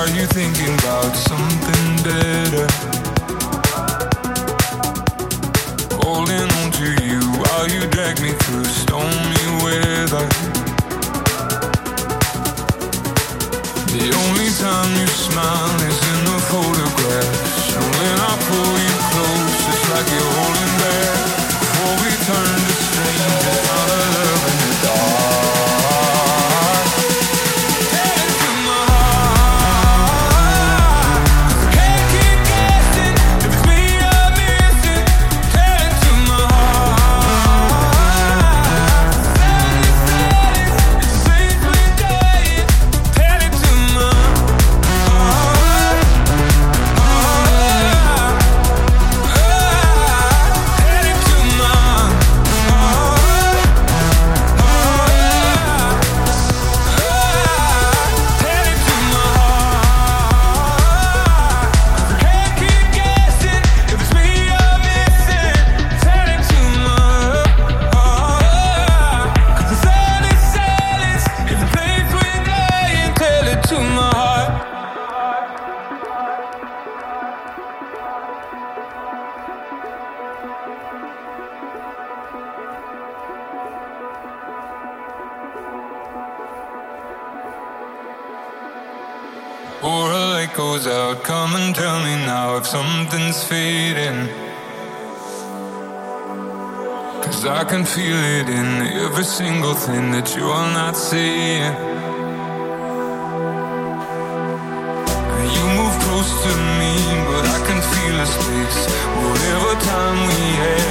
Are you thinking about something better? Holding on to you while you drag me through stormy weather. The only time you smile Or a light goes out, come and tell me now if something's fading. Cause I can feel it in every single thing that you are not saying. You move close to me, but I can feel a space. Whatever time we had